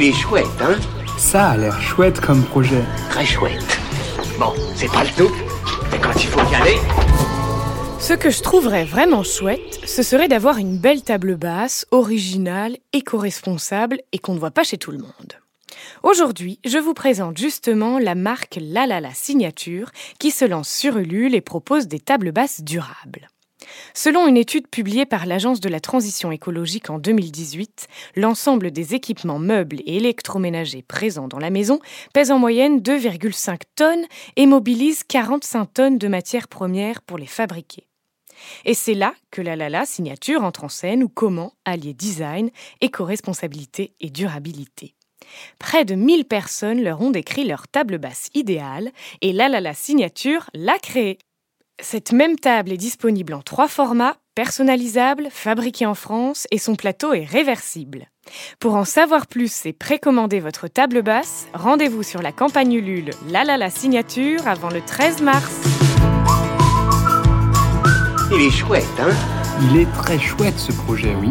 Il est chouette, hein Ça a l'air chouette comme projet. Très chouette. Bon, c'est pas le tout, mais quand il faut y aller... Ce que je trouverais vraiment chouette, ce serait d'avoir une belle table basse, originale, éco-responsable et qu'on ne voit pas chez tout le monde. Aujourd'hui, je vous présente justement la marque La La La Signature qui se lance sur Ulule et propose des tables basses durables. Selon une étude publiée par l'Agence de la transition écologique en 2018, l'ensemble des équipements meubles et électroménagers présents dans la maison pèse en moyenne 2,5 tonnes et mobilise 45 tonnes de matières premières pour les fabriquer. Et c'est là que la Lala signature entre en scène ou comment allier design, éco-responsabilité et durabilité. Près de 1000 personnes leur ont décrit leur table basse idéale et la Lala signature l'a créée. Cette même table est disponible en trois formats, personnalisable, fabriqué en France et son plateau est réversible. Pour en savoir plus et précommander votre table basse, rendez-vous sur la campagne Ulule La La La Signature avant le 13 mars. Il est chouette, hein? Il est très chouette ce projet, oui.